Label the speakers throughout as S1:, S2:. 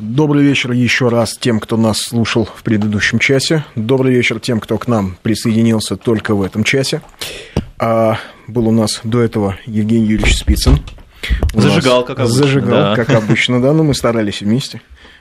S1: Добрый вечер еще раз тем, кто нас слушал в предыдущем часе. Добрый вечер тем, кто к нам присоединился только в этом часе. А, был у нас до этого Евгений Юрьевич Спицын.
S2: У зажигал, как обычно.
S1: Зажигал,
S2: да.
S1: как обычно, да, но мы старались вместе.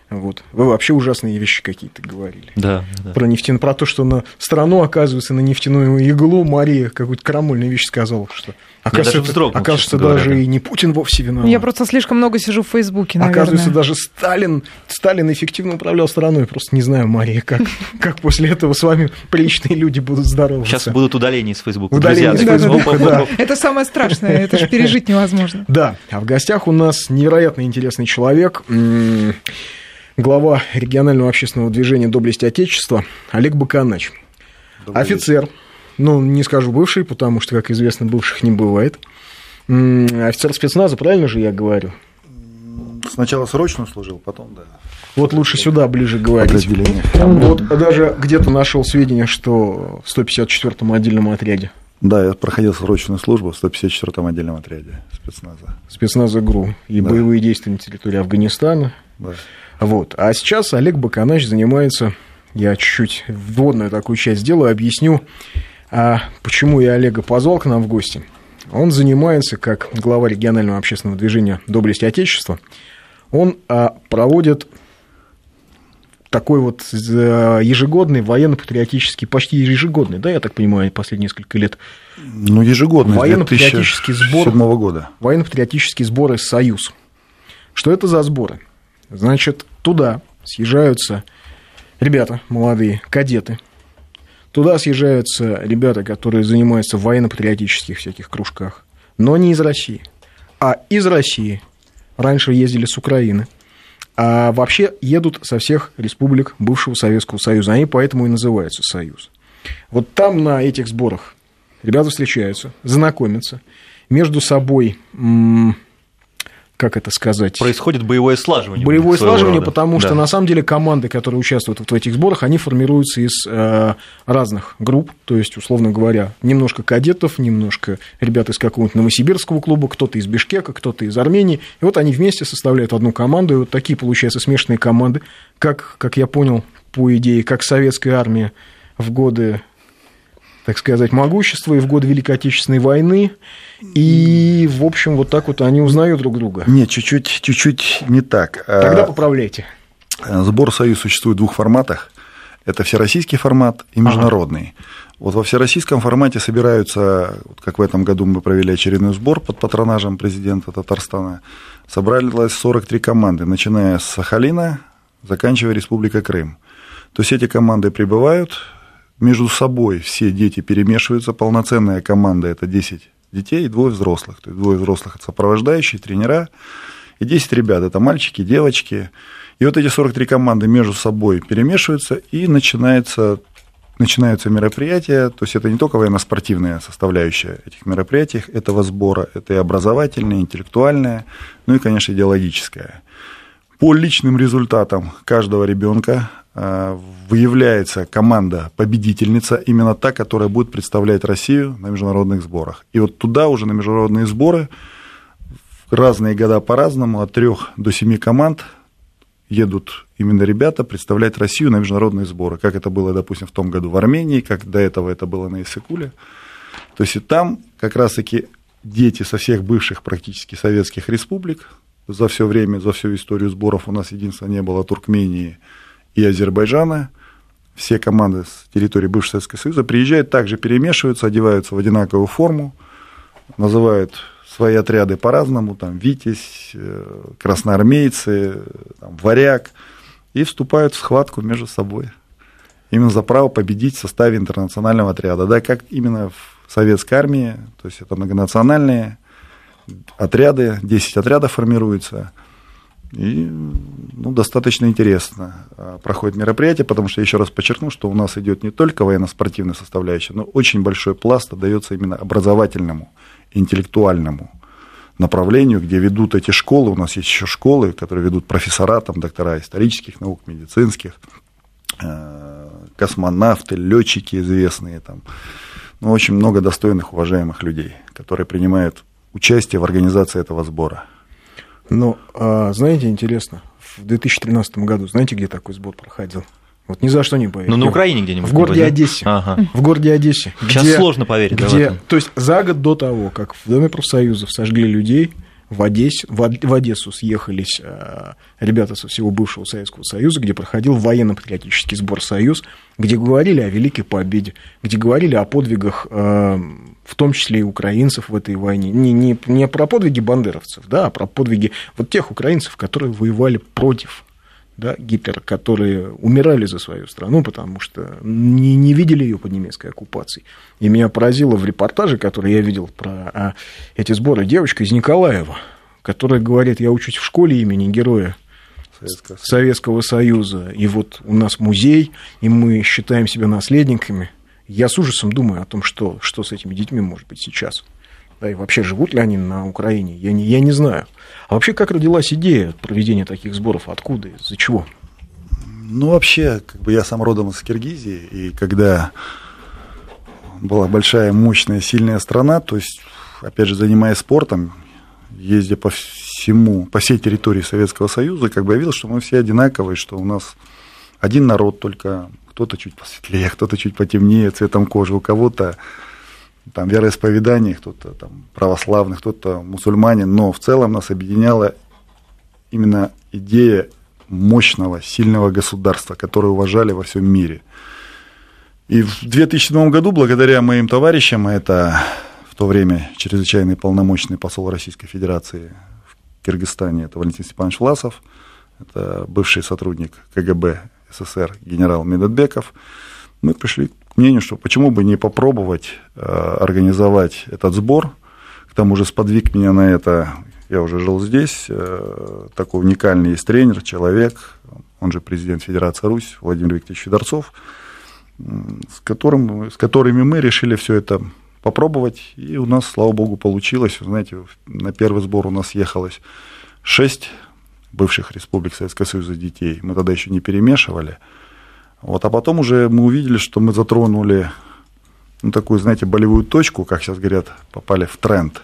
S1: Вот. Вы вообще ужасные вещи какие-то говорили.
S2: Да, да.
S1: Про, нефтян... про то, что на страну, оказывается, на нефтяную иглу Мария какую-то крамольную вещь сказала, что
S2: даже
S1: оказывается,
S2: вздрогнул,
S1: оказывается
S2: говоря,
S1: даже
S2: да.
S1: и не Путин вовсе виноват.
S3: Я просто слишком много сижу в Фейсбуке, наверное.
S1: Оказывается, даже Сталин, Сталин эффективно управлял страной. Просто не знаю, Мария, как, как после этого с вами приличные люди будут здороваться.
S2: Сейчас будут удаления из Фейсбука.
S1: Удаления из Фейсбука.
S3: Это самое страшное, это же пережить невозможно.
S1: Да, а в гостях у нас невероятно интересный человек, глава регионального общественного движения «Доблесть Отечества» Олег Баканач. Офицер, ну, не скажу бывший, потому что, как известно, бывших не бывает. Офицер спецназа, правильно же я говорю?
S4: Сначала срочно служил, потом, да.
S1: Вот лучше сюда ближе говорить. Вот даже где-то нашел сведения, что в 154-м отдельном отряде
S4: Да, я проходил срочную службу в 154-м отдельном отряде спецназа.
S1: спецназа ГРУ и
S4: Да.
S1: боевые действия на территории Афганистана.
S4: Да.
S1: Вот. А сейчас Олег Баканач занимается, я чуть-чуть вводную такую часть сделаю, объясню, а почему я Олега позвал к нам в гости. Он занимается, как глава регионального общественного движения «Доблесть Отечества», он а, проводит такой вот э, ежегодный военно-патриотический, почти ежегодный, да, я так понимаю, последние несколько лет,
S4: Ну, ежегодно, с
S1: Военно-патриотический сбор.
S4: 2007 года.
S1: военно-патриотические сборы «Союз». Что это за сборы? Значит, туда съезжаются ребята молодые, кадеты. Туда съезжаются ребята, которые занимаются в военно-патриотических всяких кружках, но не из России, а из России. Раньше ездили с Украины. А вообще едут со всех республик бывшего Советского Союза. Они поэтому и называются Союз. Вот там на этих сборах ребята встречаются, знакомятся, между собой, как это сказать,
S2: Происходит боевое слаживание.
S1: боевое слаживание,
S2: рода.
S1: потому что
S2: Да.
S1: на самом деле команды, которые участвуют вот в этих сборах, они формируются из э, разных групп, то есть, условно говоря, немножко кадетов, немножко ребят из какого-нибудь новосибирского клуба, кто-то из Бишкека, кто-то из Армении, и вот они вместе составляют одну команду, и вот такие получаются смешанные команды, как, как я понял, по идее, как советская армия в годы так сказать, могущества и в годы Великой Отечественной войны. И, в общем, вот так вот они узнают друг друга.
S4: Нет, чуть-чуть, чуть-чуть не так. А,
S1: Тогда поправляйте.
S4: Сбор «Союз» существует в двух форматах. Это всероссийский формат и международный. Вот во всероссийском формате собираются, вот как в этом году мы провели очередной сбор под патронажем президента Татарстана, собралось 43 команды, начиная с Сахалина, заканчивая Республика Крым. То есть эти команды прибывают, между собой все дети перемешиваются, полноценная команда – это 10 детей и двое взрослых. То есть двое взрослых – это сопровождающие, тренера, и 10 ребят – это мальчики, девочки. И вот эти 43 команды между собой перемешиваются, и начинается, начинаются мероприятия. То есть это не только военно-спортивная составляющая этих мероприятий, этого сбора, это и образовательная, интеллектуальная, ну и, конечно, идеологическая. По личным результатам каждого ребенка э, выявляется команда-победительница, именно та, которая будет представлять Россию на международных сборах. И вот туда уже на международные сборы разные года по-разному, от трех до семи команд едут именно ребята представлять Россию на международные сборы, как это было, допустим, в том году в Армении, как до этого это было на Иссыкуле. То есть и там как раз-таки дети со всех бывших практически советских республик, за все время, за всю историю сборов у нас единственное не было Туркмении и Азербайджана. Все команды с территории бывшего Советского Союза приезжают, также перемешиваются, одеваются в одинаковую форму, называют свои отряды по-разному, там Витязь, э, красноармейцы, там, Варяг, и вступают в схватку между собой. Именно за право победить в составе интернационального отряда. Да, как именно в советской армии, то есть это многонациональные отряды, 10 отрядов формируются. И ну, достаточно интересно а, проходит мероприятие, потому что, еще раз подчеркну, что у нас идет не только военно-спортивная составляющая, но очень большой пласт отдается именно образовательному, интеллектуальному направлению, где ведут эти школы. У нас есть еще школы, которые ведут профессора, там, доктора исторических наук, медицинских, э, космонавты, летчики известные. Там. Ну, очень много достойных, уважаемых людей, которые принимают участие в организации этого сбора.
S1: Но, а, знаете, интересно, в 2013 году. Знаете, где такой сбор проходил? Вот ни за что не поверю.
S2: Ну, на Украине где-нибудь.
S1: В городе? Одессе.
S2: Ага.
S1: В городе Одессе.
S2: Сейчас
S1: где-
S2: сложно поверить,
S1: где. То есть за год до того, как в Доме профсоюзов сожгли людей, в, Одессе, в, Од- в Одессу съехались э, ребята со всего бывшего Советского Союза, где проходил военно-патриотический сбор «Союз», где говорили о Великой Победе, где говорили о подвигах, э, в том числе и украинцев в этой войне. Не, не, не про подвиги бандеровцев, да, а про подвиги вот тех украинцев, которые воевали против да, Гитлера, которые умирали за свою страну, потому что не, не видели ее под немецкой оккупацией. И меня поразило в репортаже, который я видел про а, эти сборы, девочка из Николаева, которая говорит, я учусь в школе имени героя
S4: Советского.
S1: Советского Союза, и вот у нас музей, и мы считаем себя наследниками. Я с ужасом думаю о том, что, что с этими детьми может быть сейчас. Да, и вообще, живут ли они на Украине, я не, я не знаю. А вообще, как родилась идея проведения таких сборов? Откуда? Из-за чего?
S4: Ну, вообще, как бы я сам родом из Киргизии, и когда была большая, мощная, сильная страна, то есть, опять же, занимаясь спортом, ездя по всему, по всей территории Советского Союза, как бы я видел, что мы все одинаковые, что у нас один народ, только кто-то чуть посветлее, кто-то чуть потемнее цветом кожи, у кого-то там вероисповедание, кто-то там православный, кто-то мусульманин, но в целом нас объединяла именно идея мощного, сильного государства, которое уважали во всем мире. И в 2007 году, благодаря моим товарищам, а это в то время чрезвычайный полномочный посол Российской Федерации в Киргизстане, это Валентин Степанович Власов, это бывший сотрудник КГБ СССР генерал Медотбеков, мы пришли к мнению, что почему бы не попробовать э, организовать этот сбор. К тому же сподвиг меня на это, я уже жил здесь, э, такой уникальный есть тренер, человек, он же президент Федерации Русь, Владимир Викторович Федорцов, с, которым, с которыми мы решили все это попробовать, и у нас, слава богу, получилось. Знаете, на первый сбор у нас ехалось шесть бывших республик Советского Союза детей. Мы тогда еще не перемешивали. Вот, а потом уже мы увидели, что мы затронули ну, такую, знаете, болевую точку, как сейчас говорят, попали в тренд,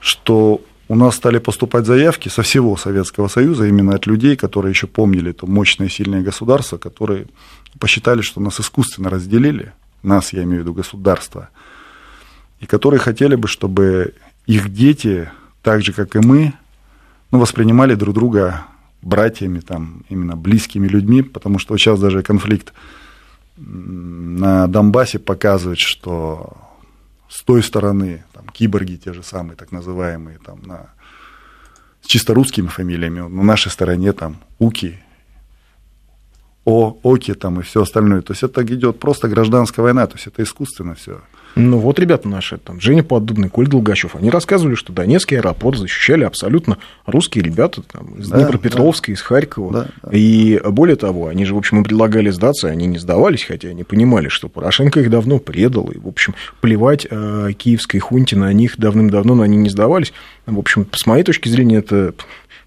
S4: что у нас стали поступать заявки со всего Советского Союза, именно от людей, которые еще помнили то мощное сильное государство, которые посчитали, что нас искусственно разделили, нас, я имею в виду государство, и которые хотели бы, чтобы их дети, так же, как и мы, ну, воспринимали друг друга братьями, там, именно близкими людьми, потому что сейчас даже конфликт на Донбассе показывает, что с той стороны, там, киборги те же самые, так называемые, там, на, с чисто русскими фамилиями, на нашей стороне там Уки, О, Оки там и все остальное. То есть это идет просто гражданская война, то есть это искусственно все.
S1: Ну вот ребята наши, там, Женя Поддубный, Коль Долгачев, они рассказывали, что Донецкий аэропорт защищали абсолютно русские ребята там, из
S4: Да,
S1: Днепропетровска, из Харькова.
S4: Да, да.
S1: И более того, они же, в общем, им предлагали сдаться, они не сдавались, хотя они понимали, что Порошенко их давно предал, и, в общем, плевать э, киевской хунте на них давным-давно, но они не сдавались. В общем, с моей точки зрения, это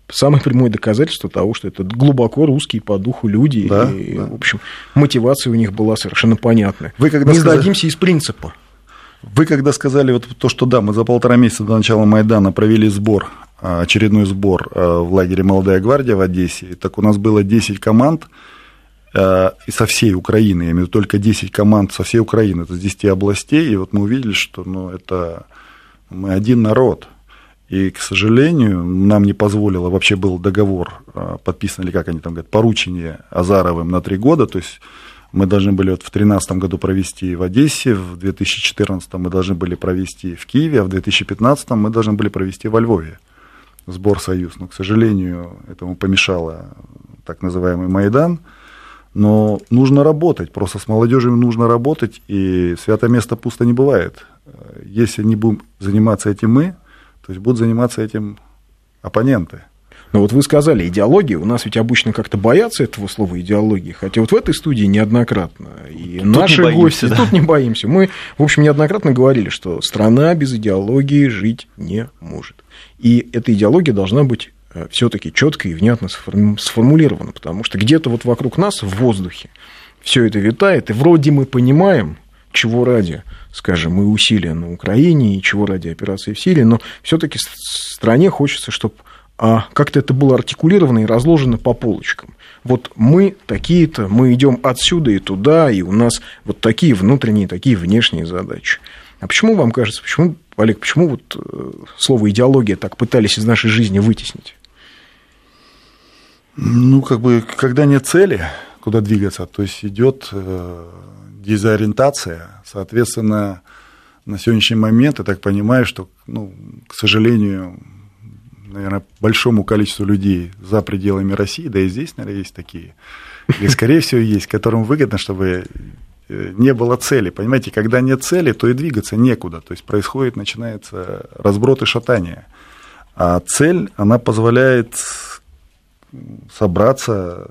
S1: самое прямое доказательство того, что это глубоко русские по духу люди,
S4: Да,
S1: и,
S4: да.
S1: в общем, мотивация у них была совершенно понятная.
S4: Вы когда
S1: не
S4: сказали-
S1: сдадимся из принципа.
S4: Вы когда сказали вот то, что да, мы за полтора месяца до начала Майдана провели сбор, а, очередной сбор а, в лагере «Молодая гвардия» в Одессе, так у нас было 10 команд а, и со всей Украины, я имею в виду только 10 команд со всей Украины, это с 10 областей, и вот мы увидели, что ну, это мы один народ. И, к сожалению, нам не позволило, вообще был договор подписан, или как они там говорят, поручение Азаровым на три года, то есть мы должны были вот в 2013 году провести в Одессе, в 2014 мы должны были провести в Киеве, а в 2015 мы должны были провести во Львове сбор «Союз». Но, к сожалению, этому помешало так называемый Майдан. Но нужно работать, просто с молодежью нужно работать, и святое место пусто не бывает. Если не будем заниматься этим мы, то есть будут заниматься этим оппоненты.
S1: Но вот вы сказали идеология, у нас ведь обычно как-то боятся этого слова идеологии, хотя вот в этой студии неоднократно, и
S2: Тут не
S1: наши
S2: боимся,
S1: гости,
S2: да.
S1: тут не боимся, мы, в общем, неоднократно говорили, что страна без идеологии жить не может. И эта идеология должна быть все-таки четко и внятно сформулирована, потому что где-то вот вокруг нас в воздухе все это витает, и вроде мы понимаем, чего ради, скажем, и усилия на Украине, и чего ради операции в Сирии, но все-таки стране хочется, чтобы как-то это было артикулировано и разложено по полочкам. Вот мы такие-то, мы идем отсюда и туда, и у нас вот такие внутренние, такие внешние задачи. А почему вам кажется, почему, Олег, почему вот э, слово идеология так пытались из нашей жизни вытеснить?
S4: Ну, как бы, когда нет цели, куда двигаться, то есть идет э, дезориентация, соответственно, на сегодняшний момент, я так понимаю, что, ну, к сожалению, наверное, большому количеству людей за пределами России, да и здесь, наверное, есть такие, и, скорее всего, есть, которым выгодно, чтобы э, не было цели. Понимаете, когда нет цели, то и двигаться некуда. То есть происходит, начинается разброд и шатание. А цель, она позволяет собраться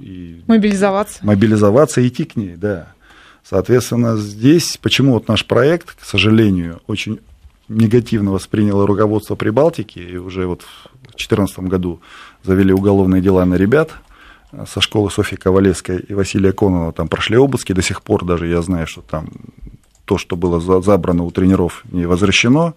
S4: и
S3: мобилизоваться.
S4: Мобилизоваться и идти к ней, да. Соответственно, здесь, почему вот наш проект, к сожалению, очень негативно восприняло руководство Прибалтики, и уже вот в 2014 году завели уголовные дела на ребят со школы Софьи Ковалевской и Василия Конова, там прошли обыски, до сих пор даже я знаю, что там то, что было забрано у тренеров, не возвращено.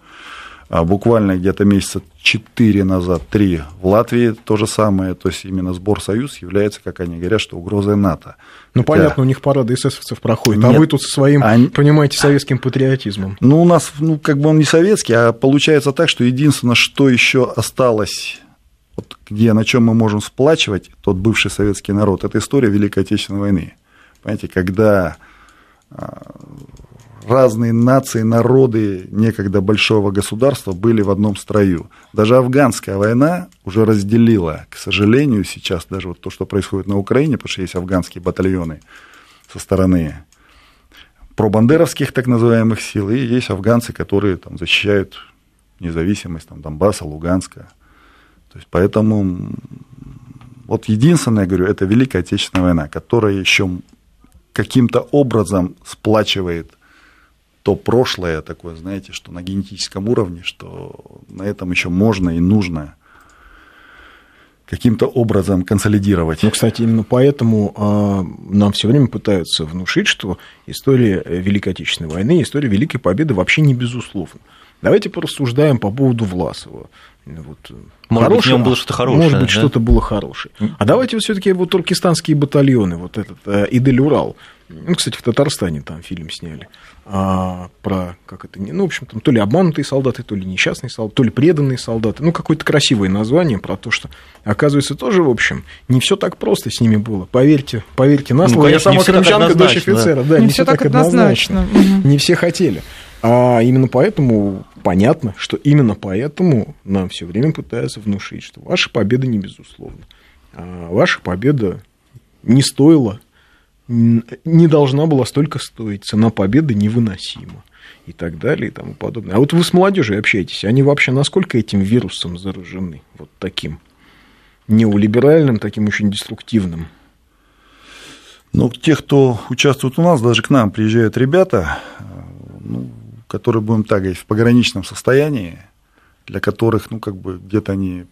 S4: А буквально где-то месяца 4 назад, 3 в Латвии то же самое, то есть именно сбор «Союз» является, как они говорят, что угрозой НАТО.
S1: Ну, Хотя... понятно, у них парады эсэсовцев проходят, а Нет, а вы тут со своим, они... понимаете, советским патриотизмом.
S4: Ну, у нас, ну, как бы он не советский, а получается так, что единственное, что еще осталось вот, где, на чем мы можем сплачивать тот бывший советский народ, это история Великой Отечественной войны. Понимаете, когда а, разные нации, народы некогда большого государства были в одном строю. Даже афганская война уже разделила, к сожалению, сейчас даже вот то, что происходит на Украине, потому что есть афганские батальоны со стороны пробандеровских так называемых сил, и есть афганцы, которые там, защищают независимость там, Донбасса, Луганска. То есть, поэтому вот единственное, я говорю, это Великая Отечественная война, которая еще каким-то образом сплачивает то прошлое такое, знаете, что на генетическом уровне, что на этом еще можно и нужно каким-то образом консолидировать.
S1: Ну, кстати, именно поэтому э, нам все время пытаются внушить, что история Великой Отечественной войны, история Великой Победы вообще не безусловна. Давайте порассуждаем по поводу Власова. Вот,
S2: может хорошее, быть, в нем было что-то хорошее.
S1: Может быть, да? что-то было хорошее. А давайте вот все-таки вот туркестанские батальоны, вот этот э, Идель-Урал. Ну, кстати, в Татарстане там фильм сняли а, про, как это, ну, в общем, там то ли обманутые солдаты, то ли несчастные солдаты, то ли преданные солдаты, ну, какое-то красивое название про то, что, оказывается, тоже, в общем, не все так просто с ними было. Поверьте, поверьте на слово, ну, конечно, я сама крымчанка, дочь офицера. Да, да
S3: не, не все так однозначно.
S1: однозначно. Не все хотели. А именно поэтому понятно, что именно поэтому нам все время пытаются внушить, что ваша победа не безусловна. А ваша победа не стоила не должна была столько стоить, цена победы невыносима и так далее и тому подобное. А вот вы с молодежью общаетесь, они вообще насколько этим вирусом заражены, вот таким неолиберальным, таким очень деструктивным?
S4: Ну, те, кто участвует у нас, даже к нам приезжают ребята, ну, которые, будем так говорить, в пограничном состоянии, для которых, ну, как бы где-то они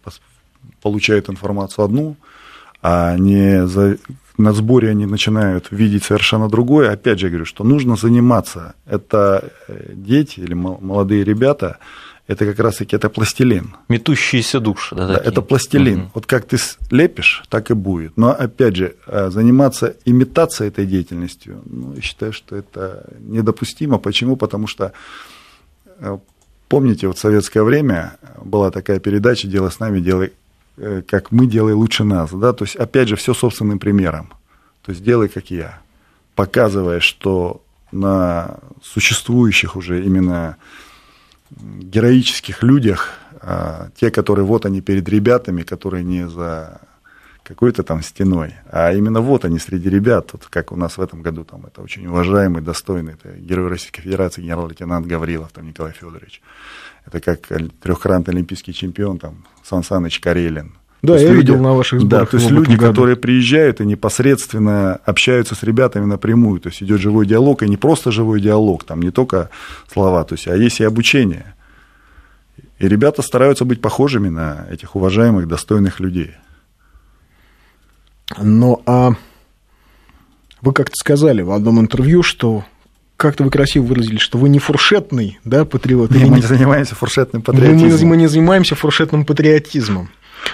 S4: получают информацию одну, а не за на сборе они начинают видеть совершенно другое. Опять же, я говорю, что нужно заниматься. Это э, дети или молодые ребята, это как раз-таки это пластилин.
S2: Метущиеся души. Да,
S4: да, это пластилин. Угу. Вот как ты лепишь, так и будет. Но опять же, э, заниматься имитацией этой деятельностью, ну, я считаю, что это недопустимо. Почему? Потому что э, помните, вот в советское время была такая передача «Дело с нами, делай Э, как мы, делай лучше нас. Да? То есть, опять же, все собственным примером. То есть, делай, как я. Показывая, что на существующих уже именно героических людях, а, те, которые вот они перед ребятами, которые не за какой-то там стеной, а именно вот они среди ребят, вот как у нас в этом году, там это очень уважаемый, достойный, это герой Российской Федерации, генерал-лейтенант Гаврилов, там Николай Федорович. Это как трехкратный олимпийский чемпион, там, Сан Саныч Карелин.
S1: Да, я люди, видел на ваших
S4: сборах. Да, то есть люди, году. которые приезжают и непосредственно общаются с ребятами напрямую. То есть идет живой диалог, и не просто живой диалог, там не только слова, то есть, а есть и обучение. И ребята стараются быть похожими на этих уважаемых, достойных людей.
S1: Но а вы как-то сказали в одном интервью, что как-то вы красиво выразили, что вы не фуршетный, да, патриот.
S4: Не, мы не занимаемся фуршетным патриотизмом.
S1: Мы, мы не занимаемся фуршетным патриотизмом.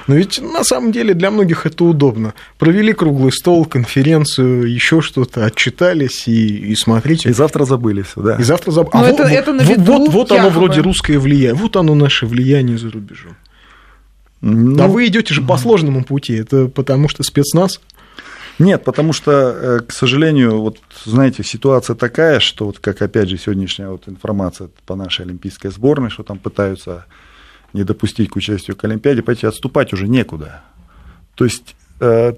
S1: Но ведь на самом деле для многих это удобно. Провели круглый стол, конференцию, еще что-то, отчитались и, и смотрите.
S4: И завтра забыли все, да.
S1: И завтра забыли.
S3: А вот, это, это на виду,
S1: вот, вот оно вроде русское влияние. Вот оно наше влияние за рубежом. Ну, а вы идете же по сложному пути. Это потому что спецназ?
S4: Нет, потому что, э, к сожалению, вот знаете, ситуация такая, что вот как опять же сегодняшняя вот информация по нашей олимпийской сборной, что там пытаются не допустить к участию к Олимпиаде, понимаете, отступать уже некуда. То есть э,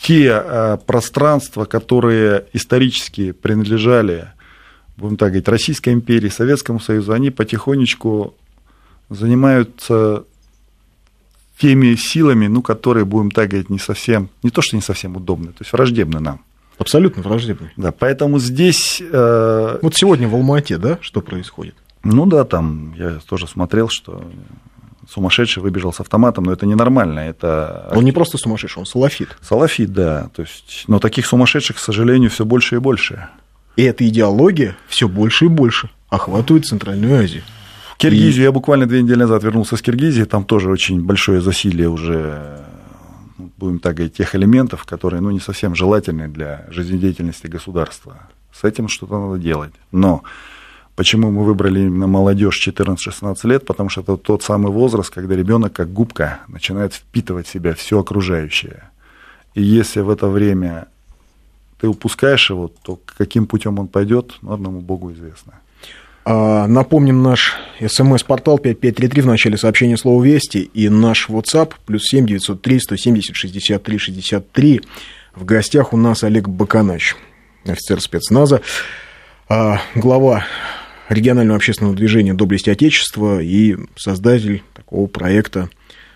S4: те э, пространства, которые исторически принадлежали, будем так говорить, Российской империи, Советскому Союзу, они потихонечку занимаются теми силами, ну, которые, будем так говорить, не совсем, не то, что не совсем удобны, то есть враждебны нам.
S1: Абсолютно враждебны.
S4: Да, поэтому здесь...
S1: Э... Вот сегодня в Алмате, да, что происходит?
S4: Ну да, там я тоже смотрел, что сумасшедший выбежал с автоматом, но это ненормально. Это...
S1: Он не просто сумасшедший, он салафит.
S4: Салафит, да. То есть, но таких сумасшедших, к сожалению, все больше и больше.
S1: И эта идеология все больше и больше охватывает Центральную Азию.
S4: Киргизию. И... Я буквально две недели назад вернулся с Киргизии. Там тоже очень большое засилие уже, будем так говорить, тех элементов, которые ну, не совсем желательны для жизнедеятельности государства. С этим что-то надо делать. Но почему мы выбрали именно молодежь 14-16 лет? Потому что это тот самый возраст, когда ребенок как губка начинает впитывать в себя все окружающее. И если в это время ты упускаешь его, то каким путем он пойдет, ну, одному Богу известно.
S1: А, напомним наш смс-портал 5533 в начале сообщения слова «Вести» и наш WhatsApp плюс 7 903 170 63 63. В гостях у нас Олег Баканач, офицер спецназа, а, глава регионального общественного движения «Доблесть Отечества» и создатель такого проекта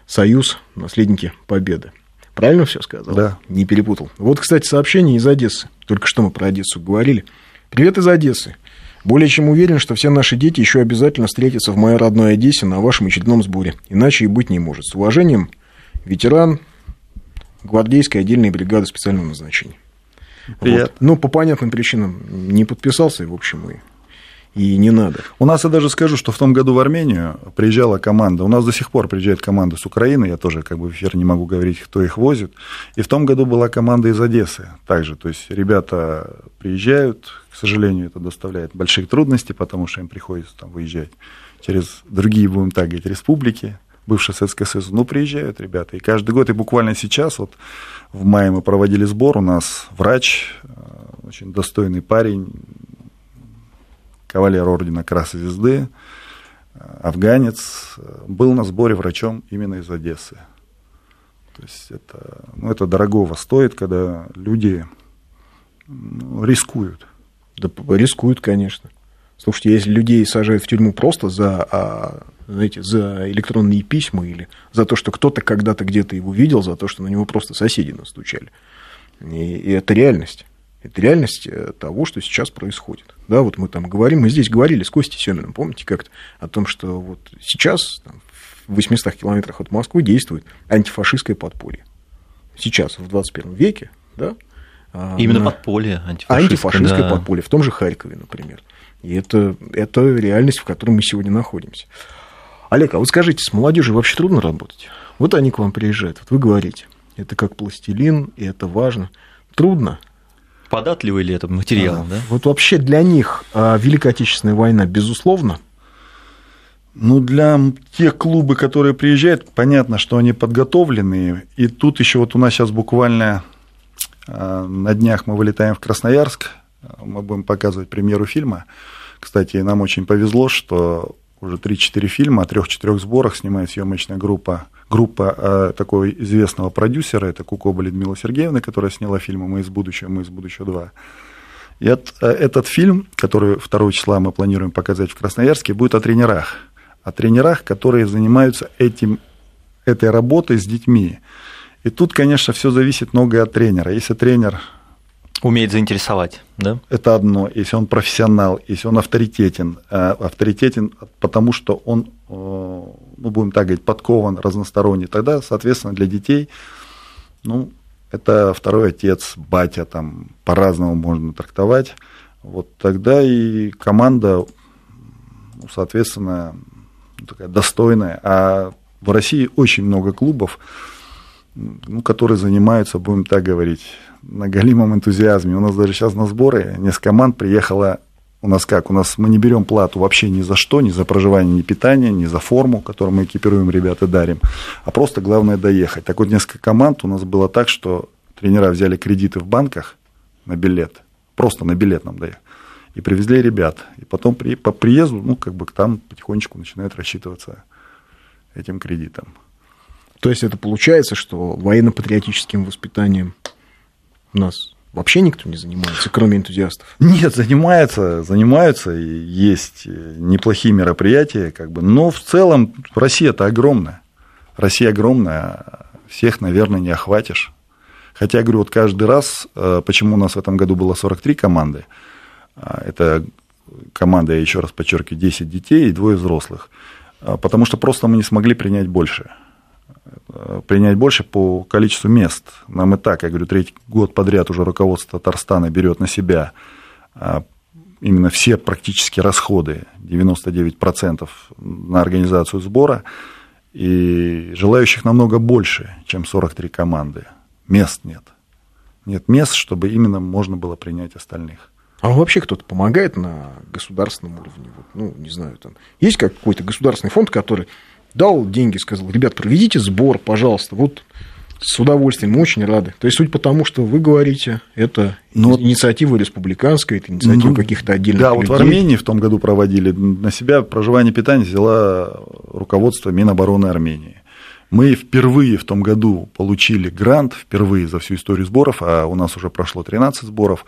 S1: «Союз. Наследники Победы». Правильно все сказал?
S4: Да.
S1: Не перепутал. Вот, кстати, сообщение из Одессы. Только что мы про Одессу говорили. Привет из Одессы. Более чем уверен, что все наши дети еще обязательно встретятся в моей родной Одессе на вашем очередном сборе. Иначе и быть не может. С уважением, ветеран гвардейской отдельной бригады специального назначения.
S4: Приятно. Вот.
S1: Ну, по понятным причинам не подписался, в общем, и и не надо.
S4: У нас, я даже скажу, что в том году в Армению приезжала команда, у нас до сих пор приезжает команда с Украины, я тоже как бы в эфир не могу говорить, кто их возит, и в том году была команда из Одессы также, то есть ребята приезжают, к сожалению, это доставляет больших трудностей, потому что им приходится там выезжать через другие, будем так говорить, республики, бывший Советский Союз, ну, приезжают ребята, и каждый год, и буквально сейчас, вот в мае мы проводили сбор, у нас врач, э, очень достойный парень, кавалер ордена Красной Звезды, афганец, был на сборе врачом именно из Одессы. То есть это, ну, это дорогого стоит, когда люди ну, рискуют.
S1: Да рискуют, конечно. Слушайте, если людей сажают в тюрьму просто за, а, знаете, за электронные письма или за то, что кто-то когда-то где-то его видел, за то, что на него просто соседи настучали. И, и это реальность. Это реальность э, того, что сейчас происходит. Да, вот мы там говорим, мы здесь говорили с Костей Семеном, помните, как-то о том, что вот сейчас там, в 800 километрах от Москвы действует антифашистское подполье. Сейчас, в 21 веке, да,
S2: а, Именно на... подполье
S1: антифашистское. Антифашистское да. подполье, в том же Харькове, например. И это, это реальность, в которой мы сегодня находимся. Олег, а вот скажите, с молодежью вообще трудно работать? Вот они к вам приезжают, вот вы говорите, это как пластилин, и это важно. Трудно,
S2: податливый ли это материал, а, да?
S1: Вот вообще для них а, Великая Отечественная война, безусловно.
S4: Ну, для тех клубы, которые приезжают, понятно, что они подготовленные. И тут еще вот у нас сейчас буквально а, на днях мы вылетаем в Красноярск, мы будем показывать премьеру фильма. Кстати, нам очень повезло, что уже 3-4 фильма о 3-4 сборах снимает съемочная группа группа э, такого известного продюсера, это Кукоба Людмила Сергеевна, которая сняла фильм «Мы из будущего», «Мы из будущего 2». И от, э, этот фильм, который 2 числа мы планируем показать в Красноярске, будет о тренерах. О тренерах, которые занимаются этим, этой работой с детьми. И тут, конечно, все зависит многое от тренера. Если тренер
S2: Умеет заинтересовать, да?
S4: Это одно. Если он профессионал, если он авторитетен, э, авторитетен потому, что он, э, ну, будем так говорить, подкован разносторонний, тогда, соответственно, для детей, ну, это второй отец, батя, там, по-разному можно трактовать. Вот тогда и команда, ну, соответственно, такая достойная. А в России очень много клубов, ну, которые занимаются, будем так говорить, на галимом энтузиазме. У нас даже сейчас на сборы несколько команд приехало у нас как? У нас мы не берем плату вообще ни за что, ни за проживание, ни питание, ни за форму, которую мы экипируем ребят и дарим, а просто главное доехать. Так вот, несколько команд у нас было так, что тренера взяли кредиты в банках на билет, просто на билет нам доехали, и привезли ребят. И потом при, по приезду, ну, как бы там потихонечку начинают рассчитываться этим кредитом.
S1: То есть это получается, что военно-патриотическим воспитанием у нас Вообще никто не занимается, кроме энтузиастов?
S4: Нет, занимаются, и есть неплохие мероприятия, как бы, но в целом Россия-то огромная. Россия огромная, всех, наверное, не охватишь. Хотя, говорю, вот каждый раз, э, почему у нас в этом году было 43 команды, а, это команда, я еще раз подчеркиваю, 10 детей и двое взрослых, а, потому что просто мы не смогли принять больше. Э, принять больше по количеству мест. Нам и так, я говорю, третий год подряд уже руководство Татарстана берет на себя а, именно все практически расходы, 99% на организацию сбора, и желающих намного больше, чем 43 команды. Мест нет. Нет мест, чтобы именно можно было принять остальных.
S1: А вообще кто-то помогает на государственном уровне? Вот, ну, не знаю, там есть какой-то государственный фонд, который дал деньги, сказал, ребят, проведите сбор, пожалуйста, вот с удовольствием, мы очень рады. То есть суть потому, что вы говорите, это. Ну инициатива республиканская, это инициатива ну, каких-то отдельных
S4: Да,
S1: людей.
S4: вот в Армении в том году проводили, на себя проживание и питание взяла руководство Минобороны Армении. Мы впервые в том году получили грант, впервые за всю историю сборов, а у нас уже прошло 13 сборов,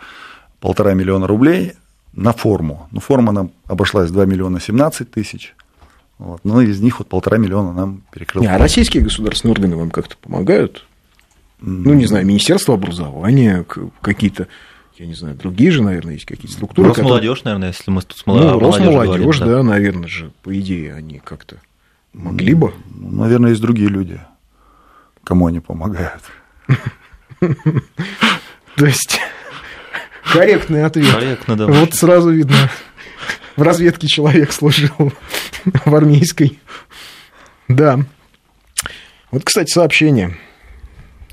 S4: полтора миллиона рублей на форму. Ну, форма нам обошлась 2 миллиона 17 тысяч, вот. Но из них вот полтора миллиона нам перекрыл.
S1: Не, а российские государственные органы вам как-то помогают? Ну, не знаю, Министерство образования, какие-то, я не знаю, другие же, наверное, есть какие-то структуры.
S2: Росмолодежь, которые... наверное, если мы тут
S1: с молодежью Ну, Росмолодежь, да, да, наверное же, по идее, они как-то могли бы.
S4: Ну, наверное, есть другие люди, кому они помогают.
S1: То есть, корректный ответ.
S2: Корректно, да.
S1: Вот сразу видно, в разведке человек служил в армейской. Да. Вот, кстати, сообщение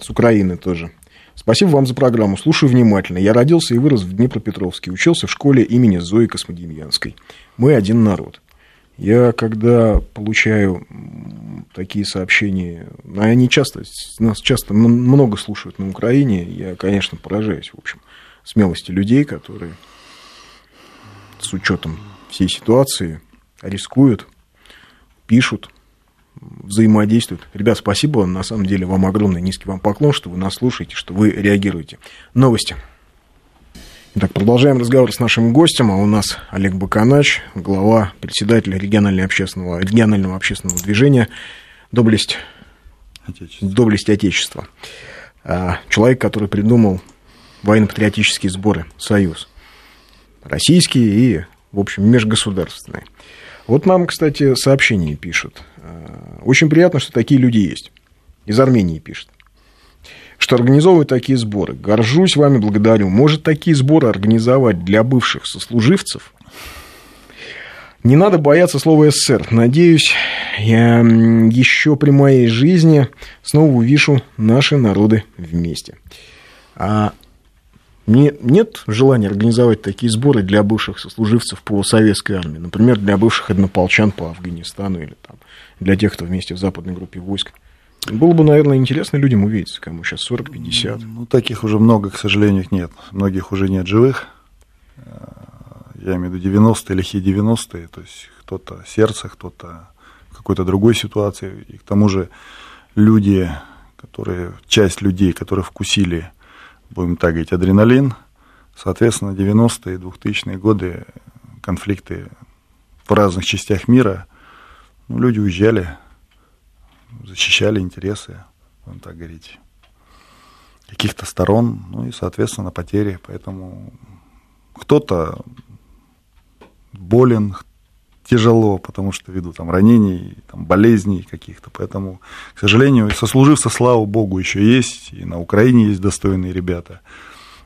S1: с Украины тоже. Спасибо вам за программу. Слушаю внимательно. Я родился и вырос в Днепропетровске. Учился в школе имени Зои Космодемьянской. Мы один народ. Я когда получаю такие сообщения, они часто, нас часто много слушают на Украине, я, конечно, поражаюсь, в общем, смелости людей, которые с учетом всей ситуации рискуют, пишут, взаимодействуют. Ребят, спасибо. На самом деле вам огромный низкий вам поклон, что вы нас слушаете, что вы реагируете. Новости. Итак, продолжаем разговор с нашим гостем, а у нас Олег Баканач, глава, председатель регионального общественного, регионального общественного движения «Доблесть, Отечество. Доблесть Отечества». А, человек, который придумал военно-патриотические сборы «Союз». Российские и, в общем, межгосударственные. Вот нам, кстати, сообщение пишут. Э, очень приятно, что такие люди есть. Из Армении пишет. Что организовывают такие сборы. Горжусь вами, благодарю. Может, такие сборы организовать для бывших сослуживцев? Не надо бояться слова СССР. Надеюсь, я еще при моей жизни снова увижу наши народы вместе. А не, нет желания организовать такие сборы для бывших сослуживцев по советской армии, например, для бывших однополчан по Афганистану или там, для тех, кто вместе в западной группе войск. Было бы, наверное, интересно людям увидеться, кому сейчас 40-50.
S4: Ну, таких уже много, к сожалению, нет. Многих уже нет живых. Я имею в виду 90-е, лихие 90-е. То есть кто-то сердце, кто-то в какой-то другой ситуации. И к тому же люди, которые, часть людей, которые вкусили будем так говорить, адреналин. Соответственно, 90-е и 2000-е годы конфликты в разных частях мира, ну, люди уезжали, защищали интересы, будем так говорить, каких-то сторон, ну и, соответственно, потери. Поэтому кто-то болен, тяжело, потому что ввиду там ранений, там, болезней каких-то. Поэтому, к сожалению, сослуживцы, слава богу, еще есть. И на Украине есть достойные ребята.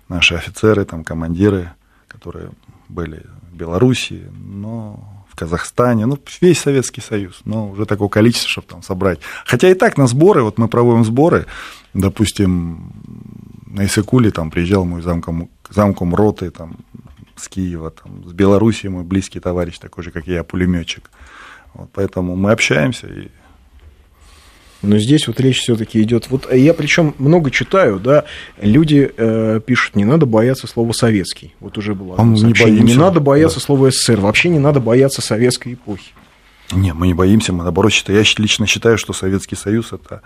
S4: Наши офицеры, там, командиры, которые были в Белоруссии. Но в Казахстане, ну, весь Советский Союз, но уже такое количество, чтобы там собрать. Хотя и так на сборы, вот мы проводим сборы, допустим, на Исыкуле там приезжал мой замком, замком роты, там, с Киева, там, с Белоруссии мой близкий товарищ, такой же, как я, пулеметчик. Вот, поэтому мы общаемся и
S1: но здесь вот речь все-таки идет. Вот я причем много читаю, да, люди э, пишут, не надо бояться слова советский. Вот уже было.
S4: А мы не боимся.
S1: Не надо бояться да. слова СССР. Вообще не надо бояться советской эпохи.
S4: Не, мы не боимся, мы наоборот считаем. Я лично считаю, что Советский Союз это,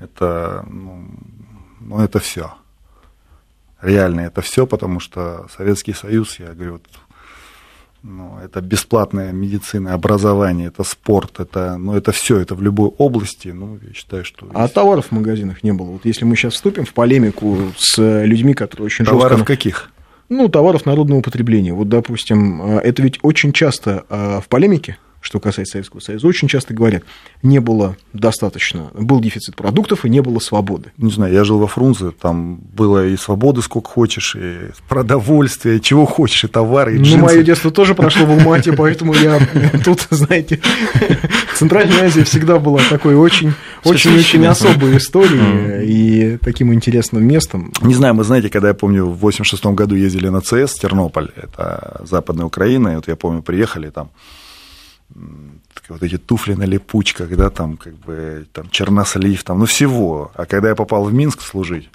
S4: это, ну, ну это все. Реально это все, потому что Советский Союз, я говорю, вот, ну, это бесплатная медицина, образование, это спорт, это, ну, это все, это в любой области. Ну, я считаю, что.
S1: А товаров в магазинах не было. Вот если мы сейчас вступим в полемику с людьми, которые очень
S4: Товаров
S1: жестко...
S4: каких?
S1: Ну, товаров народного потребления. Вот, допустим, а, это ведь очень часто а, в полемике что касается Советского Союза, очень часто говорят, не было достаточно, был дефицит продуктов и не было свободы.
S4: Не знаю, я жил во Фрунзе, там было и свободы сколько хочешь, и продовольствие, чего хочешь, и товары, и джинсы.
S1: Ну, мое детство тоже прошло в Алмате, поэтому я тут, знаете, Центральная Азия всегда была такой очень, очень-очень особой историей и таким интересным местом.
S4: Не знаю, мы знаете, когда я помню, в 86 году ездили на ЦС Тернополь, это Западная Украина, и вот я помню, приехали там, вот эти туфли на липучках, да, там, как бы, там, чернослив, там, ну, всего. А когда я попал в Минск служить,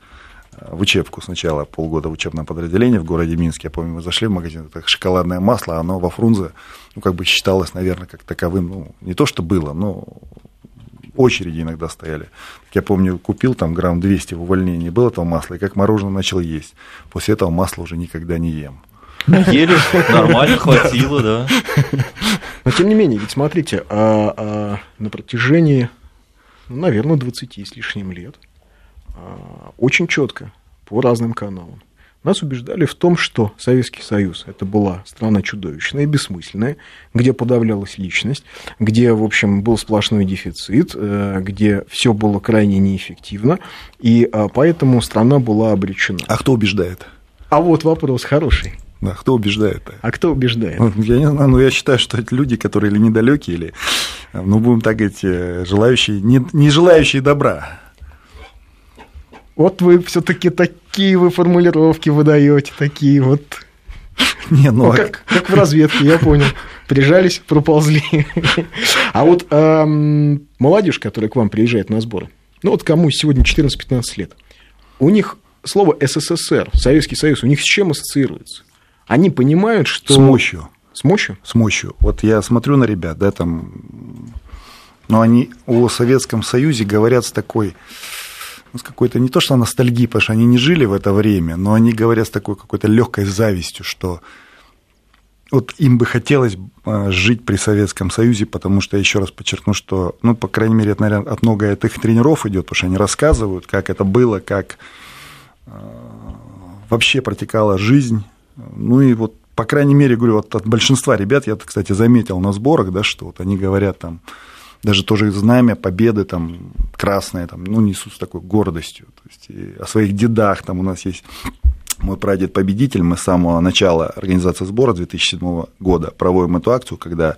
S4: э, в учебку сначала, полгода в учебном подразделении в городе Минске, я помню, мы зашли в магазин, это шоколадное масло, оно во Фрунзе, ну, как бы считалось, наверное, как таковым, ну, не то, что было, но очереди иногда стояли. Я помню, купил там грамм 200 в увольнении, было этого масла, и как мороженое начал есть. После этого масла уже никогда не ем.
S2: Ели, нормально, хватило, да.
S1: Но тем не менее, ведь смотрите, а, а, на протяжении, ну, наверное, 20 с лишним лет а, очень четко по разным каналам нас убеждали в том, что Советский Союз это была страна чудовищная, бессмысленная, где подавлялась личность, где, в общем, был сплошной дефицит, э, где все было крайне неэффективно, и а, поэтому страна была обречена.
S4: А кто убеждает?
S1: А вот вопрос хороший.
S4: Да, кто убеждает? -то?
S1: А кто убеждает?
S4: Ну, я не знаю, но я считаю, что это люди, которые или недалекие, или, ну, будем так говорить, э, желающие, не, не желающие добра.
S1: Вот вы все-таки такие вы формулировки выдаете, такие вот.
S4: Не, ну, ну
S1: а... как, как в разведке, я понял. Прижались, проползли. А вот эм, молодежь, которая к вам приезжает на сборы, ну вот кому сегодня 14-15 лет, у них слово СССР, Советский Союз, у них с чем ассоциируется? Они понимают, что...
S4: С мощью.
S1: С мощью?
S4: С мощью. Вот я смотрю на ребят, да, там... Но они о Советском Союзе говорят с такой ну, с какой-то не то что ностальгией, потому что они не жили в это время, но они говорят с такой какой-то легкой завистью, что вот им бы хотелось а, жить при Советском Союзе, потому что, еще раз подчеркну, что, ну, по крайней мере, это, наверное, от много от их тренеров идет, потому что они рассказывают, как это было, как э, вообще протекала жизнь ну и вот, по крайней мере, говорю, вот от большинства ребят, я, кстати, заметил на сборах, да, что вот они говорят там, даже тоже знамя победы там красное, там, ну, несут с такой гордостью. То есть о своих дедах там у нас есть мой прадед победитель, мы с самого начала организации сбора 2007 года проводим эту акцию, когда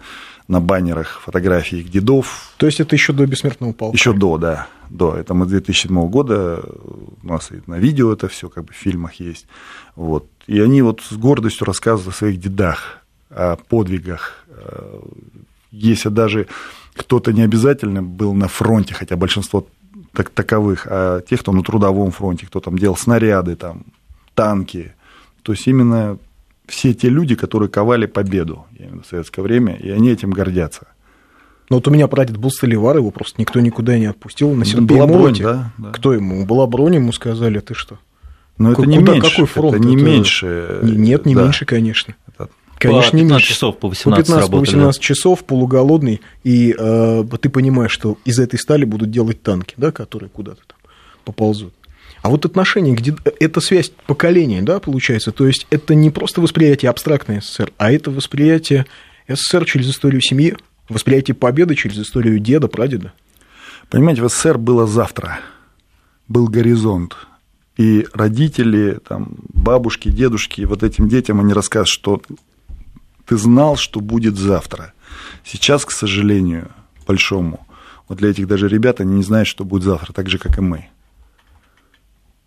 S4: на баннерах фотографии их дедов.
S1: То есть это еще до бессмертного полка?
S4: Еще до, да. До. Это мы 2007 года, у нас и на видео это все как бы в фильмах есть. Вот. И они вот с гордостью рассказывают о своих дедах, о подвигах. Если даже кто-то не обязательно был на фронте, хотя большинство так таковых, а тех, кто на трудовом фронте, кто там делал снаряды, там, танки. То есть именно все те люди, которые ковали победу в советское время, и они этим гордятся.
S1: Ну вот у меня прадед был Столивар, его просто никто никуда не отпустил. На Сергея Была бронь, да, да. Кто ему? Была бронь, ему сказали, ты что?
S4: Но это не меньше. Какой фронт? Это не это... меньше.
S1: Нет, не да. меньше, конечно. Это... Конечно, по 15 не меньше.
S2: часов по 18
S1: По 15 по 18 часов, полуголодный, и э, ты понимаешь, что из этой стали будут делать танки, да, которые куда-то там поползут. А вот отношение, где это связь поколений, да, получается, то есть это не просто восприятие абстрактной СССР, а это восприятие СССР через историю семьи, восприятие победы через историю деда, прадеда.
S4: Понимаете, в СССР было завтра, был горизонт, и родители, там, бабушки, дедушки, вот этим детям они рассказывают, что ты знал, что будет завтра. Сейчас, к сожалению, большому, вот для этих даже ребят, они не знают, что будет завтра, так же, как и мы.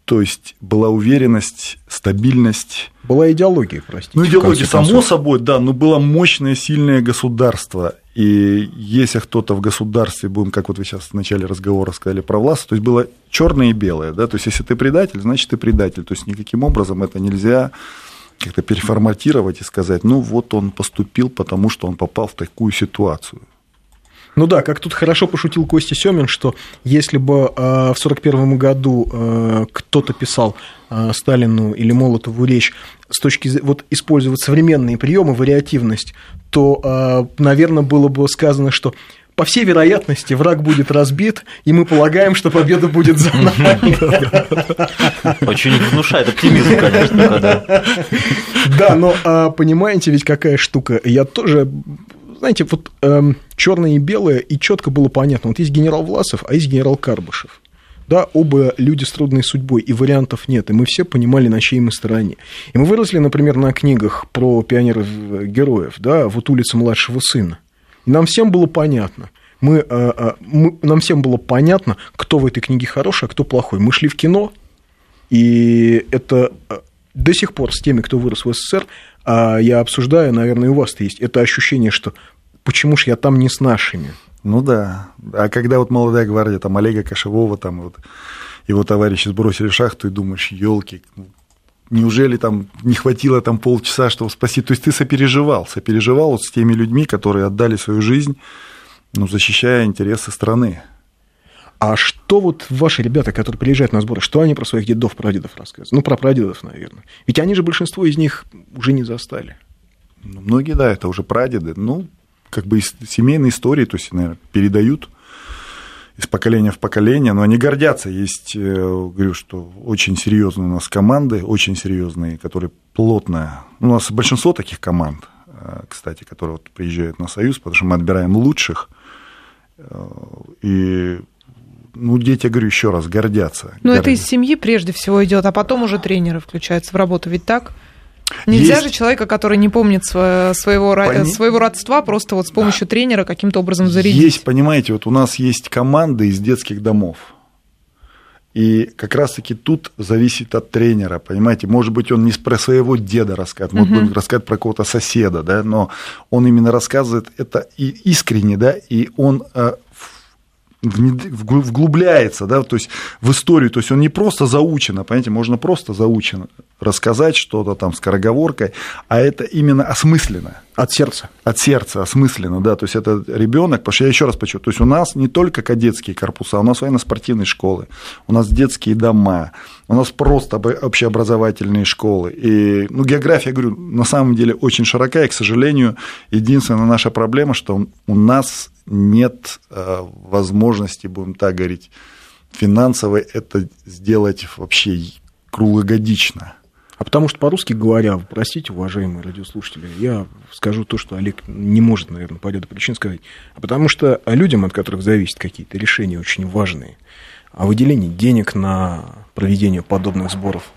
S4: То есть была уверенность, стабильность.
S1: Была идеология, простите.
S4: Ну, идеология, само собой, да, но было мощное, сильное государство. И если кто-то в государстве, будем, как вот вы сейчас в начале разговора сказали про власть, то есть было черное и белое, да, то есть если ты предатель, значит ты предатель, то есть никаким образом это нельзя как-то переформатировать и сказать, ну вот он поступил, потому что он попал в такую ситуацию.
S1: Ну да, как тут хорошо пошутил Костя Семин, что если бы э, в 1941 году э, кто-то писал э, Сталину или Молотову речь с точки зрения, вот использовать современные приемы, вариативность, то, наверное, было бы сказано, что по всей вероятности, враг будет разбит, и мы полагаем, что победа будет за нами.
S2: Очень внушает оптимизм, конечно, да.
S1: Да, но понимаете ведь какая штука? Я тоже знаете, вот эм, черное и белое, и четко было понятно. Вот есть генерал Власов, а есть генерал Карбышев. Да, оба люди с трудной судьбой, и вариантов нет, и мы все понимали, на чьей мы стороне. И мы выросли, например, на книгах про пионеров-героев, да, вот «Улица младшего сына». И нам всем было понятно, мы, э, э, мы, нам всем было понятно, кто в этой книге хороший, а кто плохой. Мы шли в кино, и это э, до сих пор с теми, кто вырос в СССР, я обсуждаю, наверное, у вас-то есть это ощущение, что почему ж я там не с нашими?
S4: Ну да. А когда вот молодая гвардия, там Олега Кошевого, там вот его товарищи сбросили в шахту, и думаешь, елки, неужели там не хватило там полчаса, чтобы спасти? То есть ты сопереживал, сопереживал вот с теми людьми, которые отдали свою жизнь, ну, защищая интересы страны.
S1: А что вот ваши ребята, которые приезжают на сборы, что они про своих дедов, прадедов рассказывают? Ну, про прадедов, наверное. Ведь они же большинство из них уже не застали.
S4: Ну, многие, да, это уже прадеды. Ну, как бы из семейной истории, то есть, наверное, передают из поколения в поколение, но они гордятся. Есть, э, говорю, что очень серьезные у нас команды, очень серьезные, которые плотно... У нас большинство таких команд, э, кстати, которые вот приезжают на Союз, потому что мы отбираем лучших, э, и ну, дети, говорю еще раз, гордятся.
S3: Ну,
S4: это
S3: из семьи прежде всего идет, а потом уже тренеры включаются в работу, ведь так? Нельзя есть... же человека, который не помнит своего, Пони... своего родства, просто вот с помощью да. тренера каким-то образом зарядить.
S4: Есть, понимаете, вот у нас есть команды из детских домов. И как раз-таки тут зависит от тренера, понимаете, может быть, он не про своего деда рассказывает, может быть, uh рассказывает про какого-то соседа, да, но он именно рассказывает это и искренне, да, и он э, вглубляется, да, то есть в историю, то есть он не просто заучено, понимаете, можно просто заучено рассказать что-то там скороговоркой, а это именно осмысленно.
S1: От сердца.
S4: От сердца, осмысленно, да, то есть это ребенок, потому что я еще раз почему, то есть у нас не только кадетские корпуса, у нас военно-спортивные школы, у нас детские дома, у нас просто общеобразовательные школы. И, ну, география, говорю, на самом деле очень широка, и, к сожалению, единственная наша проблема, что у нас нет э, возможности, будем так говорить, финансовой это сделать вообще круглогодично.
S1: А потому что по-русски говоря, простите, уважаемые радиослушатели, я скажу то, что Олег не может, наверное, по ряду причин сказать. А потому что людям, от которых зависят какие-то решения очень важные, о выделении денег на проведение подобных сборов,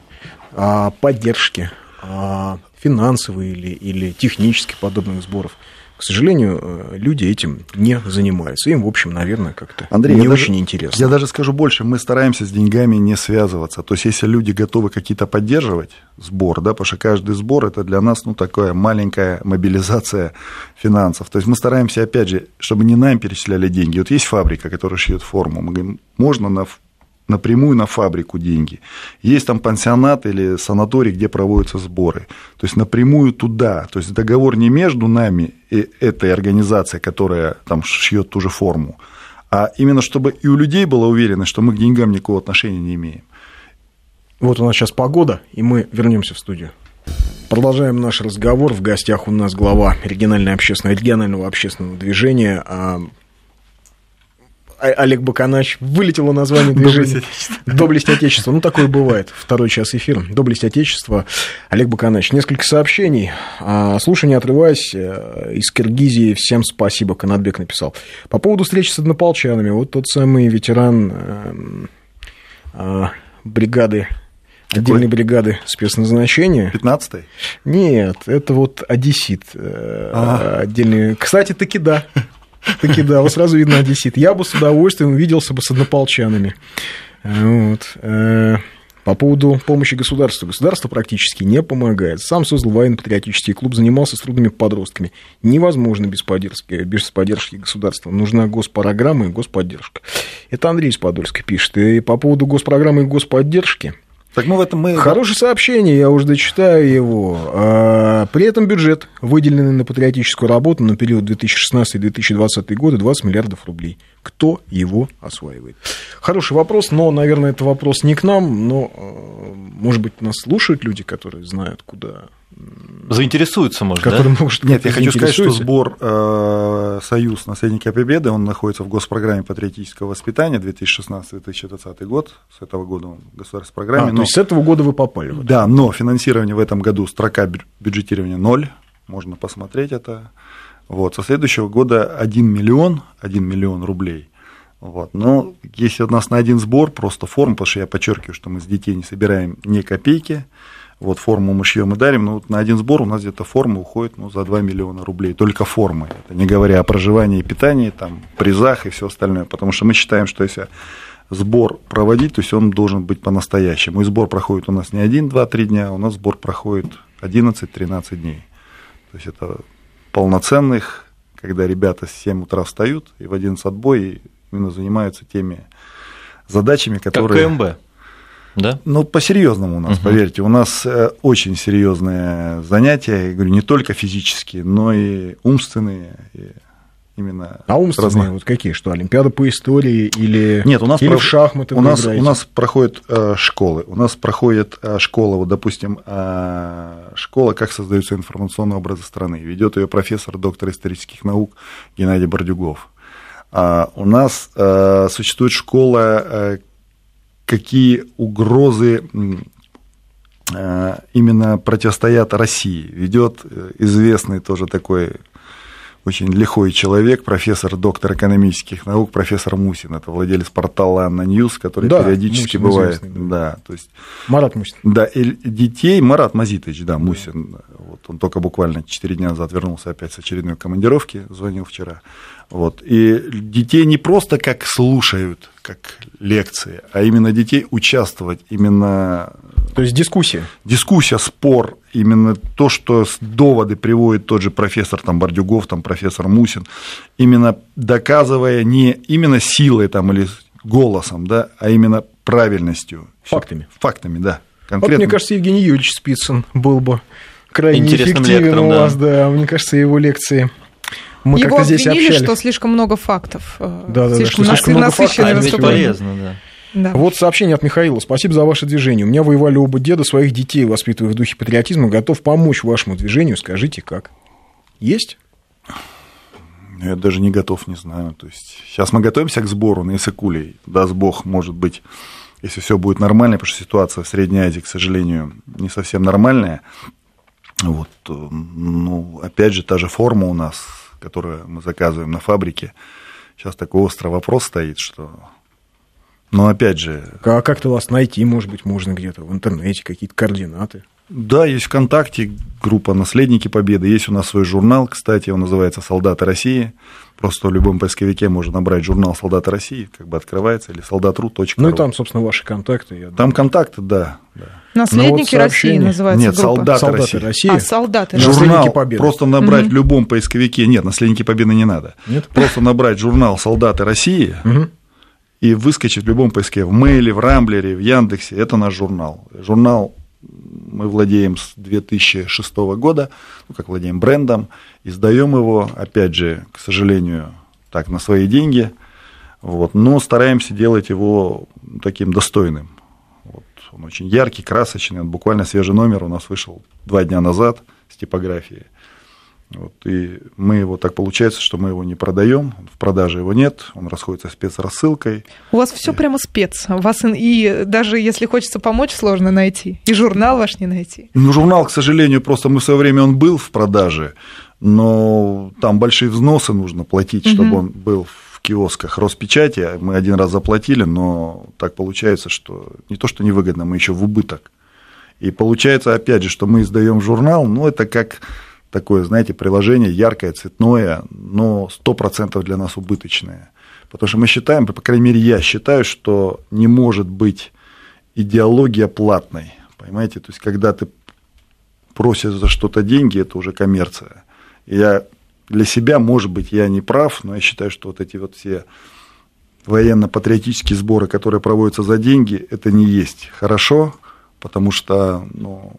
S1: о поддержке, о финансовой или, или технических подобных сборов – к сожалению, э, люди этим не занимаются. Им, в общем, наверное, как-то Андрей, не очень
S4: даже,
S1: интересно.
S4: Я даже скажу больше, мы стараемся с деньгами не связываться. То есть, если люди готовы какие-то поддерживать сбор, да, потому что каждый сбор это для нас, ну, такая маленькая мобилизация финансов. То есть, мы стараемся, опять же, чтобы не нам перечисляли деньги. Вот есть фабрика, которая шьет форму. Мы говорим, можно на напрямую на фабрику деньги. Есть там пансионат или санаторий, где проводятся сборы. То есть напрямую туда. То есть договор не между нами и этой организацией, которая там шьет ту же форму, а именно чтобы и у людей была уверенность, что мы к деньгам никакого отношения не имеем.
S1: Вот у нас сейчас погода, и мы вернемся в студию. Продолжаем наш разговор. В гостях у нас глава регионального общественного, регионального общественного движения а, Олег Баканач. Вылетело название движения. Доблесть Отечества. Ну, такое бывает. Второй час эфира. Доблесть Отечества. Олег Баканач. Несколько сообщений. А, слушай, не отрываясь, э, из Киргизии всем спасибо, Канатбек написал. По поводу встречи с однополчанами. Вот тот самый ветеран эм, а, бригады отдельной бригады спецназначения.
S4: 15-й?
S1: Нет, это вот одессит. А. Отдельный. Кстати, таки да. Таки да, вот сразу видно одессит. Я бы с удовольствием увиделся бы с однополчанами. Вот. По поводу помощи государства. Государство практически не помогает. Сам создал военно-патриотический клуб, занимался с трудными подростками. Невозможно без поддержки, без поддержки государства. Нужна госпрограмма и господдержка. Это Андрей из Подольска пишет. И по поводу госпрограммы и господдержки – так мы в этом мы... Хорошее сообщение, я уже дочитаю его. А, при этом бюджет, выделенный на патриотическую работу на период 2016-2020 годы, 20 миллиардов рублей. Кто его осваивает? Хороший вопрос, но, наверное, это вопрос не к нам, но, а, может быть, нас слушают люди, которые знают, куда
S2: заинтересуются, может,
S4: который да? может Нет, я хочу сказать, что сбор э, «Союз. Наследники Победы», он находится в госпрограмме патриотического воспитания 2016-2020 год. С этого года он в государственной программе. А,
S1: но... то есть с этого года вы попали?
S4: В да, но финансирование в этом году, строка бюджетирования ноль, можно посмотреть это. Вот, со следующего года 1 миллион, 1 миллион рублей. Вот. Но если у нас на один сбор, просто форма, потому что я подчеркиваю, что мы с детей не собираем ни копейки, вот форму мы шьем и дарим, но вот на один сбор у нас где-то форма уходит ну, за 2 миллиона рублей, только формы. Это не говоря о проживании и питании, там, призах и все остальное, потому что мы считаем, что если сбор проводить, то есть он должен быть по-настоящему. И сбор проходит у нас не один, два, три дня, у нас сбор проходит 11-13 дней. То есть это полноценных, когда ребята с 7 утра встают и в 11 отбой и именно занимаются теми задачами, которые...
S2: Как КМБ. Да?
S4: Ну, по-серьезному у нас, угу. поверьте. У нас э, очень серьезные занятия, я говорю, не только физические, но и умственные. И именно
S1: а умственные разные. вот какие? Что, Олимпиада по истории или,
S4: Нет, у нас
S1: или про... в шахматы
S4: у нас, у нас проходят э, школы. У нас проходит э, школа, вот, допустим, э, школа «Как создаются информационные образы страны». Ведет ее профессор, доктор исторических наук Геннадий Бордюгов. А у нас э, существует школа э, какие угрозы э, именно противостоят России. Ведет э, известный тоже такой очень лихой человек, профессор, доктор экономических наук, профессор Мусин. Это владелец портала ANNA News, который да, периодически Мусин бывает. Да. да, то есть,
S1: Марат Мусин.
S4: Да, и детей, Марат Мазитович, да, Мусин. Да. Вот, он только буквально 4 дня назад вернулся опять с очередной командировки, звонил вчера. Вот. И детей не просто как слушают, как лекции, а именно детей участвовать, именно...
S1: То есть дискуссия?
S4: Дискуссия, спор, именно то, что доводы приводит тот же профессор там, Бордюгов, там, профессор Мусин, именно доказывая не именно силой там, или голосом, да, а именно правильностью.
S1: Фактами.
S4: Фактами, да.
S1: Конкретно. Вот, мне кажется, Евгений Юрьевич Спицын был бы крайне Интересным эффективен лектором, у вас, да. да, мне кажется, его лекции
S3: мы Его здесь обвинили, общались. что слишком много фактов.
S1: Э, да, да, слишком, да, слишком много фактов.
S2: А полезно, да.
S1: Да. Вот сообщение от Михаила. Спасибо за ваше движение. У меня воевали оба деда, своих детей воспитывая в духе патриотизма. Готов помочь вашему движению. Скажите, как? Есть?
S4: Я даже не готов, не знаю. То есть сейчас мы готовимся к сбору на Иссык-Куле. Даст Бог, может быть, если все будет нормально, потому что ситуация в Средней Азии, к сожалению, не совсем нормальная. Вот, э, ну, опять же, та же форма у нас которое мы заказываем на фабрике, сейчас такой острый вопрос стоит, что... Но опять же...
S1: А как-то вас найти, может быть, можно где-то в интернете, какие-то координаты?
S4: Да, есть ВКонтакте группа «Наследники Победы», есть у нас свой журнал, кстати, он называется «Солдаты России», просто в любом поисковике можно набрать журнал «Солдаты России», как бы открывается, или солдатру.ру.
S1: Ну и там, собственно, ваши контакты. Я
S4: там контакты, да. да.
S3: Наследники вот России называется
S4: Нет, группа. солдаты, солдаты России. России.
S3: А, солдаты
S4: Журнал Наследники Победы. Просто набрать угу. в любом поисковике. Нет, Наследники Победы не надо. Нет? Просто набрать журнал Солдаты России угу. и выскочить в любом поиске. В Мейле, в Рамблере, в Яндексе. Это наш журнал. Журнал мы владеем с 2006 года, ну, как владеем брендом, издаем его, опять же, к сожалению, так, на свои деньги, вот, но стараемся делать его таким достойным. Вот, он очень яркий, красочный, он буквально свежий номер у нас вышел два дня назад с типографией. Вот, и мы его так получается, что мы его не продаем, в продаже его нет, он расходится спецрассылкой.
S3: У вас все и... прямо спец. У вас и даже если хочется помочь, сложно найти. И журнал ваш не найти.
S4: Ну, журнал, к сожалению, просто мы в свое время он был в продаже, но там большие взносы нужно платить, угу. чтобы он был в киосках Роспечати. Мы один раз заплатили, но так получается, что не то, что невыгодно, мы еще в убыток. И получается, опять же, что мы издаем журнал, ну, это как такое, знаете, приложение яркое, цветное, но 100% для нас убыточное. Потому что мы считаем, по крайней мере, я считаю, что не может быть идеология платной. Понимаете, то есть, когда ты просишь за что-то деньги, это уже коммерция. Я для себя, может быть, я не прав, но я считаю, что вот эти вот все военно-патриотические сборы, которые проводятся за деньги, это не есть хорошо, потому что ну,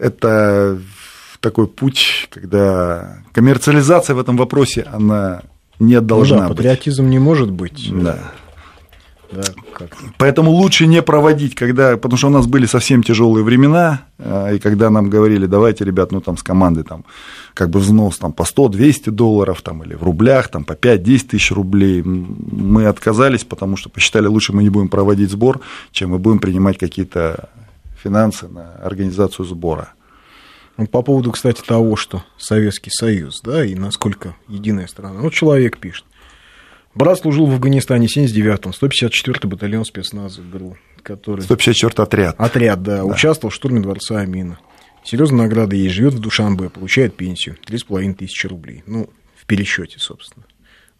S4: это такой путь, когда коммерциализация в этом вопросе, она не должна ну
S1: да, патриотизм
S4: быть.
S1: не может быть.
S4: Да. Да, Поэтому лучше не проводить, когда, потому что у нас были совсем тяжелые времена, э, и когда нам говорили, давайте, ребят, ну там с команды там как бы взнос там по 100-200 долларов там, или в рублях там по 5-10 тысяч рублей, мы отказались, потому что посчитали, лучше мы не будем проводить сбор, чем мы будем принимать какие-то финансы на организацию сбора.
S1: Ну, по поводу, кстати, того, что Советский Союз, да, и насколько единая страна. Вот человек пишет. Брат служил в Афганистане в 79-м, 154-й батальон спецназа ГРУ, который...
S4: 154-й отряд.
S1: Отряд, да, да. Участвовал в штурме дворца Амина. Серьезная награда есть, живет в Душанбе, получает пенсию, 3,5 тысячи рублей. Ну, в пересчете, собственно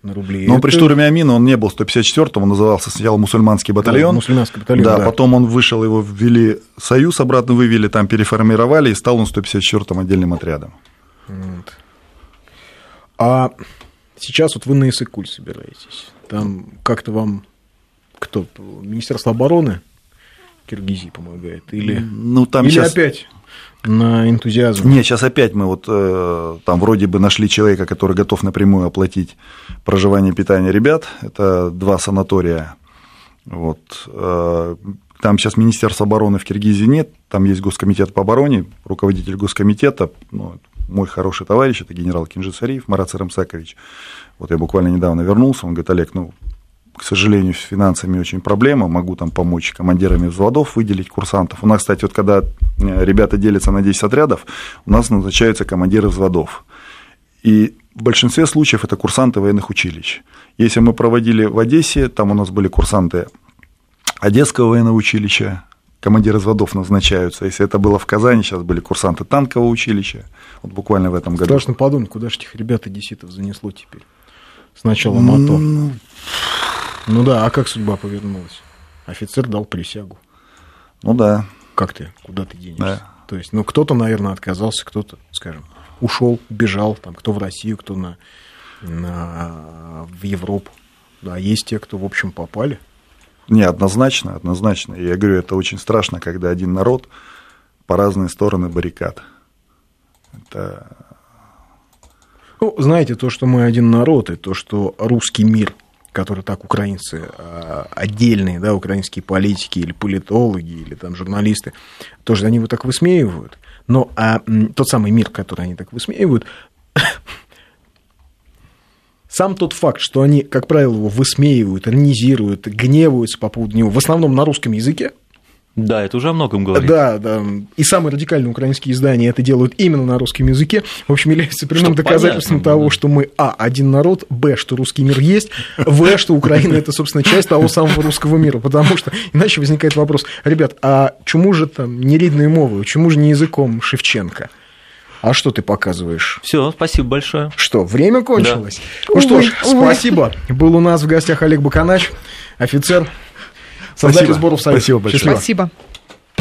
S1: на рубли.
S4: Но это... при штурме Амина он не был 154-м, он назывался сначала мусульманский батальон. Да,
S1: мусульманский батальон,
S4: да, да. Потом он вышел, его ввели Союз, обратно вывели, там переформировали, и стал он 154-м отдельным отрядом. Вот.
S1: А Сейчас вот вы на Иссык-Куль собираетесь. Там как-то вам кто? Министерство обороны Киргизии помогает? Или,
S4: ну, там
S1: или
S4: сейчас...
S1: опять на энтузиазм?
S4: Нет, сейчас опять мы вот э, там вроде бы нашли человека, который готов напрямую оплатить проживание и питание ребят. Это два санатория. Вот. Э, там сейчас Министерства обороны в Киргизии нет, там есть Госкомитет по обороне, руководитель Госкомитета, ну, мой хороший товарищ, это генерал Кинжицариев Марат Сарамсакович. Вот я буквально недавно вернулся, он говорит, Олег, ну, к сожалению, с финансами очень проблема, могу там помочь командирами взводов выделить курсантов. У нас, кстати, вот когда э, ребята делятся на 10 отрядов, у нас назначаются командиры взводов. И в большинстве случаев это курсанты военных училищ. Если мы проводили в Одессе, там у нас были курсанты Одесского военного училища, командиры взводов назначаются. Если это было в Казани, сейчас были курсанты танкового училища, вот буквально в этом году.
S1: Страшно подумать, куда же этих ребят одесситов занесло теперь? Сначала МАТО. Ну... ну да, а как судьба повернулась? Офицер дал присягу.
S4: Ну да.
S1: Как ты? Куда ты денешься? Да. То есть, ну, кто-то, наверное, отказался, кто-то, скажем, ушел, бежал, там, кто в Россию, кто на, на, в Европу. Да, есть те, кто, в общем, попали.
S4: Не, однозначно, однозначно. Я говорю, это очень страшно, когда один народ по разные стороны баррикад. Это...
S1: Ну, знаете, то, что мы один народ, и то, что русский мир, который так украинцы а, отдельные, да, украинские политики или политологи, или там журналисты, тоже они его так высмеивают. Но а, тот самый мир, который они так высмеивают, сам тот факт, что они, как правило, его высмеивают, иронизируют, гневаются по поводу него, в основном на русском языке,
S2: да, это уже о многом говорит.
S1: Да, да. И самые радикальные украинские издания это делают именно на русском языке. В общем, является прямым доказательством понятно, того, да. что мы, а, один народ, б, что русский мир есть, в, что Украина это, собственно, часть того самого русского мира. Потому что иначе возникает вопрос, ребят, а чему же там не рідною мовою, чему же не языком Шевченко? А что ты показываешь?
S2: Все, спасибо большое.
S1: Что, время кончилось? Да. Ну что ж, спасибо. Был у нас в гостях Олег Баканач, офицер, создатель спасибо. сборов Союза.
S4: Спасибо большое.
S3: Спасибо.